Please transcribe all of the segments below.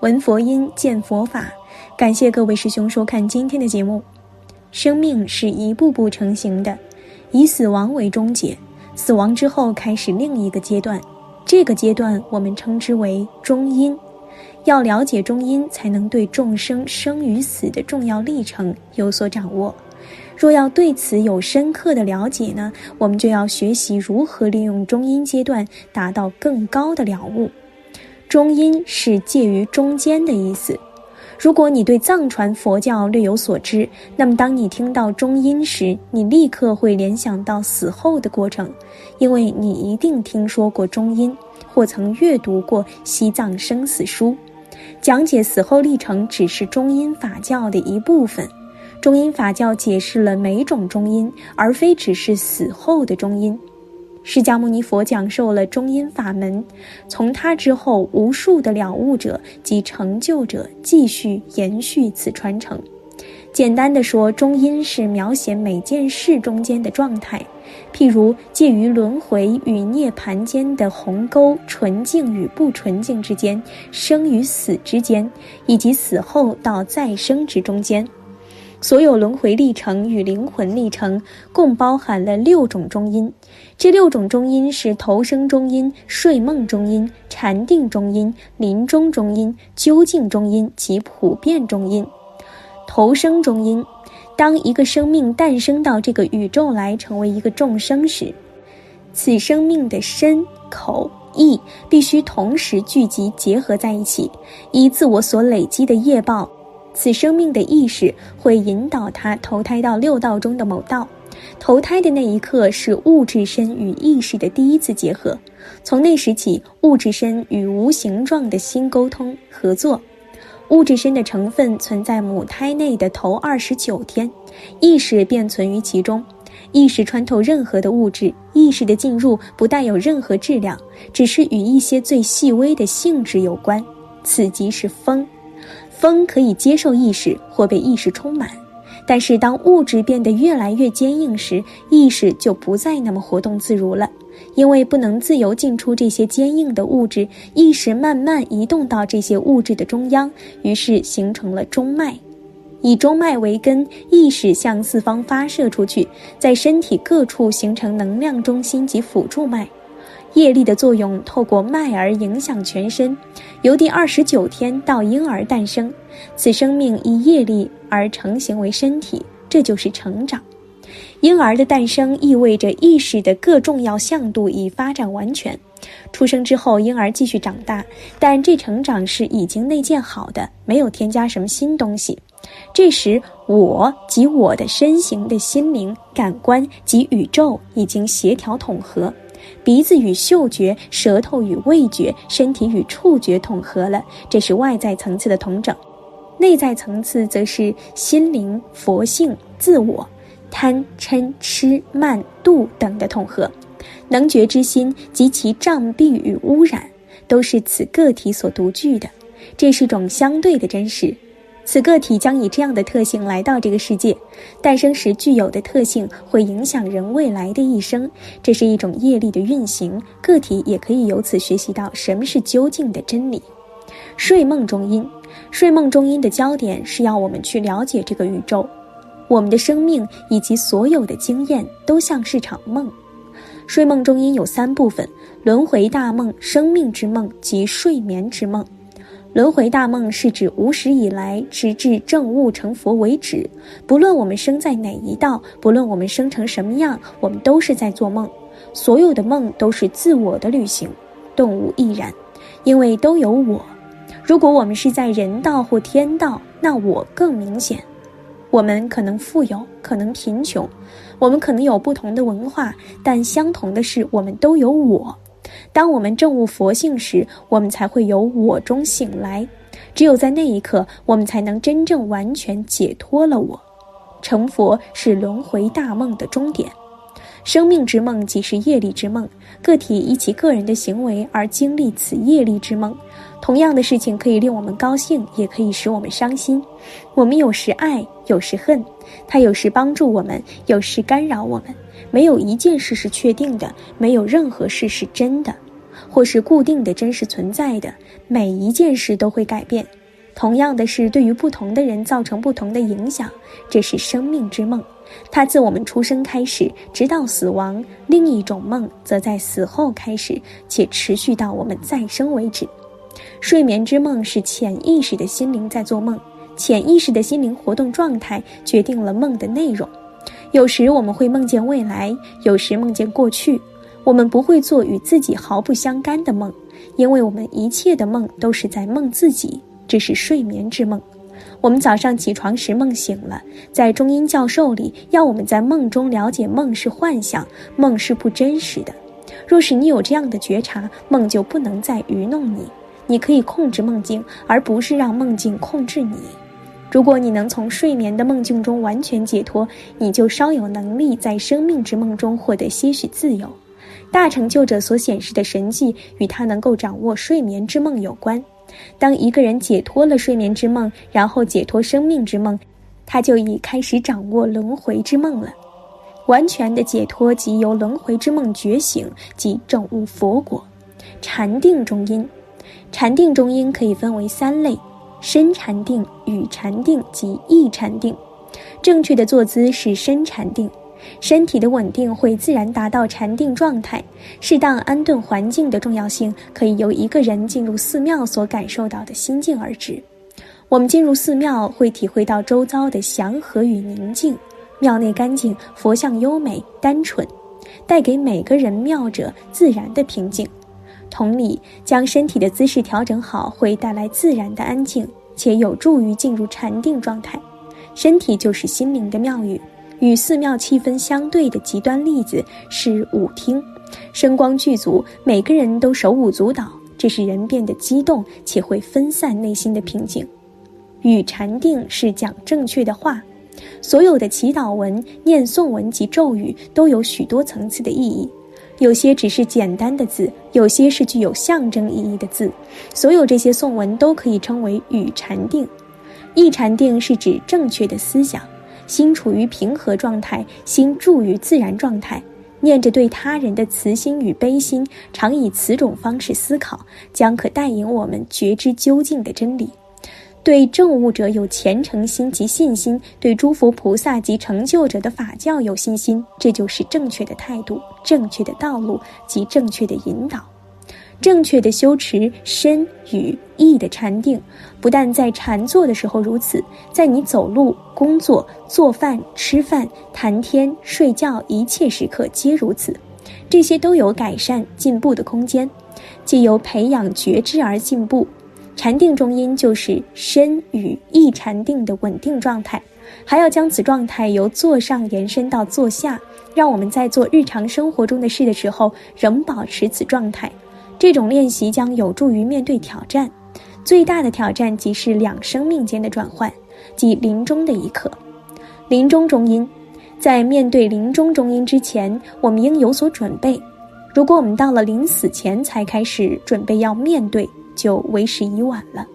闻佛音，见佛法。感谢各位师兄收看今天的节目。生命是一步步成型的，以死亡为终结，死亡之后开始另一个阶段，这个阶段我们称之为中阴。要了解中阴，才能对众生生与死的重要历程有所掌握。若要对此有深刻的了解呢，我们就要学习如何利用中阴阶段达到更高的了悟。中阴是介于中间的意思。如果你对藏传佛教略有所知，那么当你听到中阴时，你立刻会联想到死后的过程，因为你一定听说过中阴，或曾阅读过西藏生死书，讲解死后历程只是中阴法教的一部分。中阴法教解释了每种中阴，而非只是死后的中阴。释迦牟尼佛讲授了中阴法门，从他之后，无数的了悟者及成就者继续延续此传承。简单的说，中阴是描写每件事中间的状态，譬如介于轮回与涅盘间的鸿沟，纯净与不纯净之间，生与死之间，以及死后到再生之中间。所有轮回历程与灵魂历程共包含了六种中阴，这六种中阴是投生中阴、睡梦中阴、禅定中阴、临终中阴、究竟中阴及普遍中阴。投生中阴，当一个生命诞生到这个宇宙来成为一个众生时，此生命的身、口、意必须同时聚集结合在一起，以自我所累积的业报。此生命的意识会引导他投胎到六道中的某道，投胎的那一刻是物质身与意识的第一次结合，从那时起，物质身与无形状的心沟通合作，物质身的成分存在母胎内的头二十九天，意识便存于其中，意识穿透任何的物质，意识的进入不带有任何质量，只是与一些最细微的性质有关，此即是风。风可以接受意识或被意识充满，但是当物质变得越来越坚硬时，意识就不再那么活动自如了，因为不能自由进出这些坚硬的物质，意识慢慢移动到这些物质的中央，于是形成了中脉，以中脉为根，意识向四方发射出去，在身体各处形成能量中心及辅助脉。业力的作用透过脉而影响全身，由第二十九天到婴儿诞生，此生命以业力而成形为身体，这就是成长。婴儿的诞生意味着意识的各重要向度已发展完全。出生之后，婴儿继续长大，但这成长是已经内建好的，没有添加什么新东西。这时，我及我的身形的心灵、感官及宇宙已经协调统合。鼻子与嗅觉，舌头与味觉，身体与触觉统合了，这是外在层次的统整；内在层次则是心灵、佛性、自我、贪嗔痴慢妒等的统合。能觉之心及其障蔽与污染，都是此个体所独具的，这是种相对的真实。此个体将以这样的特性来到这个世界，诞生时具有的特性会影响人未来的一生，这是一种业力的运行。个体也可以由此学习到什么是究竟的真理。睡梦中因，睡梦中因的焦点是要我们去了解这个宇宙，我们的生命以及所有的经验都像是场梦。睡梦中因有三部分：轮回大梦、生命之梦及睡眠之梦。轮回大梦是指无始以来，直至正悟成佛为止，不论我们生在哪一道，不论我们生成什么样，我们都是在做梦。所有的梦都是自我的旅行，动物亦然，因为都有我。如果我们是在人道或天道，那我更明显。我们可能富有，可能贫穷，我们可能有不同的文化，但相同的是，我们都有我。当我们证悟佛性时，我们才会由我中醒来。只有在那一刻，我们才能真正完全解脱了我。成佛是轮回大梦的终点。生命之梦即是业力之梦，个体以其个人的行为而经历此业力之梦。同样的事情可以令我们高兴，也可以使我们伤心。我们有时爱，有时恨。它有时帮助我们，有时干扰我们。没有一件事是确定的，没有任何事是真的。或是固定的真实存在的，每一件事都会改变。同样的事对于不同的人造成不同的影响，这是生命之梦。它自我们出生开始，直到死亡；另一种梦则在死后开始，且持续到我们再生为止。睡眠之梦是潜意识的心灵在做梦，潜意识的心灵活动状态决定了梦的内容。有时我们会梦见未来，有时梦见过去。我们不会做与自己毫不相干的梦，因为我们一切的梦都是在梦自己。这是睡眠之梦。我们早上起床时梦醒了，在中英教授里要我们在梦中了解梦是幻想，梦是不真实的。若是你有这样的觉察，梦就不能再愚弄你。你可以控制梦境，而不是让梦境控制你。如果你能从睡眠的梦境中完全解脱，你就稍有能力在生命之梦中获得些许自由。大成就者所显示的神迹与他能够掌握睡眠之梦有关。当一个人解脱了睡眠之梦，然后解脱生命之梦，他就已开始掌握轮回之梦了。完全的解脱即由轮回之梦觉醒，即证悟佛果。禅定中因，禅定中因可以分为三类：深禅定、语禅定及意禅定。正确的坐姿是深禅定。身体的稳定会自然达到禅定状态。适当安顿环境的重要性，可以由一个人进入寺庙所感受到的心境而知。我们进入寺庙，会体会到周遭的祥和与宁静。庙内干净，佛像优美单纯，带给每个人庙者自然的平静。同理，将身体的姿势调整好，会带来自然的安静，且有助于进入禅定状态。身体就是心灵的庙宇。与寺庙气氛相对的极端例子是舞厅，声光具足，每个人都手舞足蹈，这使人变得激动，且会分散内心的平静。与禅定是讲正确的话，所有的祈祷文、念诵文及咒语都有许多层次的意义，有些只是简单的字，有些是具有象征意义的字，所有这些颂文都可以称为语禅定。意禅定是指正确的思想。心处于平和状态，心住于自然状态，念着对他人的慈心与悲心，常以此种方式思考，将可带引我们觉知究竟的真理。对证悟者有虔诚心及信心，对诸佛菩萨及成就者的法教有信心，这就是正确的态度、正确的道路及正确的引导。正确的修持身与意的禅定，不但在禅坐的时候如此，在你走路、工作、做饭、吃饭、谈天、睡觉一切时刻皆如此。这些都有改善进步的空间，既由培养觉知而进步。禅定中因就是身与意禅定的稳定状态，还要将此状态由坐上延伸到坐下，让我们在做日常生活中的事的时候仍保持此状态。这种练习将有助于面对挑战，最大的挑战即是两生命间的转换，即临终的一刻。临终中阴，在面对临终中阴之前，我们应有所准备。如果我们到了临死前才开始准备要面对，就为时已晚了。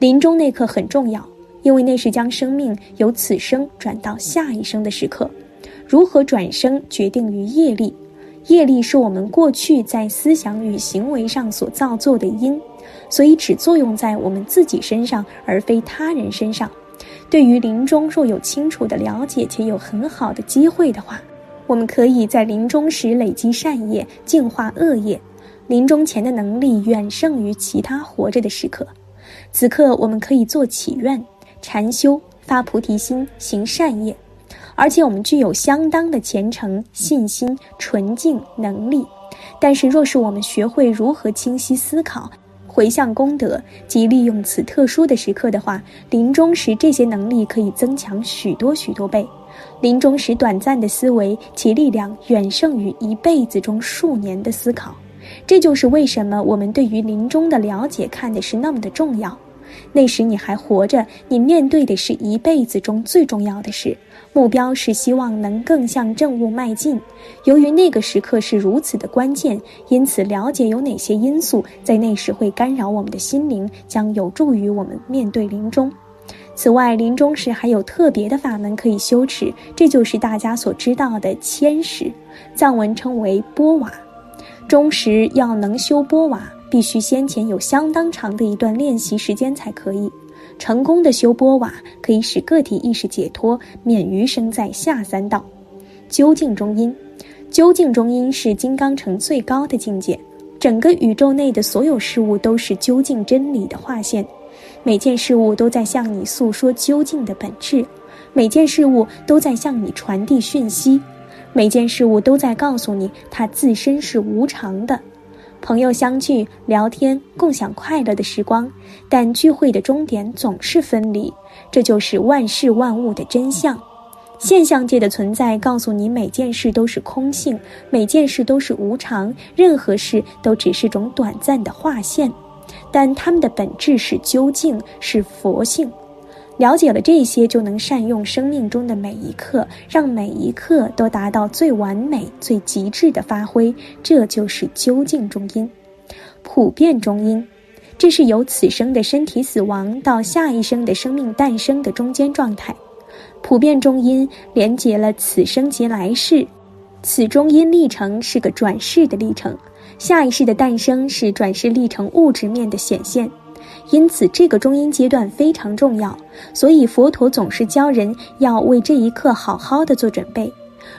临终那刻很重要，因为那是将生命由此生转到下一生的时刻。如何转生，决定于业力。业力是我们过去在思想与行为上所造作的因，所以只作用在我们自己身上，而非他人身上。对于临终若有清楚的了解且有很好的机会的话，我们可以在临终时累积善业，净化恶业。临终前的能力远胜于其他活着的时刻。此刻我们可以做祈愿、禅修、发菩提心、行善业。而且我们具有相当的虔诚、信心、纯净能力，但是若是我们学会如何清晰思考、回向功德及利用此特殊的时刻的话，临终时这些能力可以增强许多许多倍。临终时短暂的思维，其力量远胜于一辈子中数年的思考。这就是为什么我们对于临终的了解看的是那么的重要。那时你还活着，你面对的是一辈子中最重要的事。目标是希望能更向正悟迈进。由于那个时刻是如此的关键，因此了解有哪些因素在那时会干扰我们的心灵，将有助于我们面对临终。此外，临终时还有特别的法门可以修持，这就是大家所知道的千时，藏文称为波瓦。中时要能修波瓦，必须先前有相当长的一段练习时间才可以。成功的修波瓦，可以使个体意识解脱，免于生在下三道。究竟中因，究竟中因是金刚城最高的境界。整个宇宙内的所有事物都是究竟真理的划线，每件事物都在向你诉说究竟的本质，每件事物都在向你传递讯息，每件事物都在告诉你它自身是无常的。朋友相聚聊天，共享快乐的时光，但聚会的终点总是分离，这就是万事万物的真相。现象界的存在告诉你，每件事都是空性，每件事都是无常，任何事都只是种短暂的划线，但它们的本质是究竟，是佛性。了解了这些，就能善用生命中的每一刻，让每一刻都达到最完美、最极致的发挥。这就是究竟中因，普遍中因，这是由此生的身体死亡到下一生的生命诞生的中间状态。普遍中因连接了此生及来世，此中因历程是个转世的历程，下一世的诞生是转世历程物质面的显现。因此，这个中阴阶段非常重要，所以佛陀总是教人要为这一刻好好的做准备。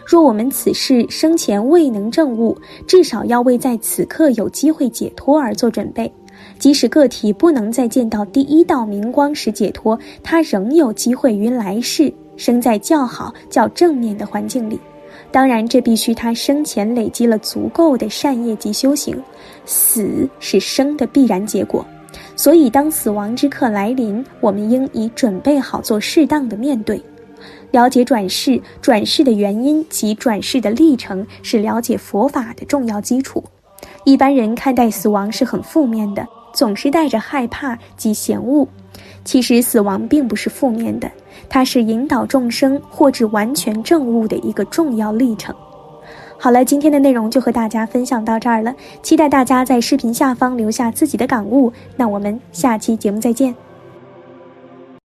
若我们此世生前未能证悟，至少要为在此刻有机会解脱而做准备。即使个体不能再见到第一道明光时解脱，他仍有机会于来世生在较好、较正面的环境里。当然，这必须他生前累积了足够的善业及修行。死是生的必然结果。所以，当死亡之刻来临，我们应已准备好做适当的面对。了解转世、转世的原因及转世的历程，是了解佛法的重要基础。一般人看待死亡是很负面的，总是带着害怕及嫌恶。其实，死亡并不是负面的，它是引导众生或至完全正悟的一个重要历程。好了，今天的内容就和大家分享到这儿了。期待大家在视频下方留下自己的感悟。那我们下期节目再见。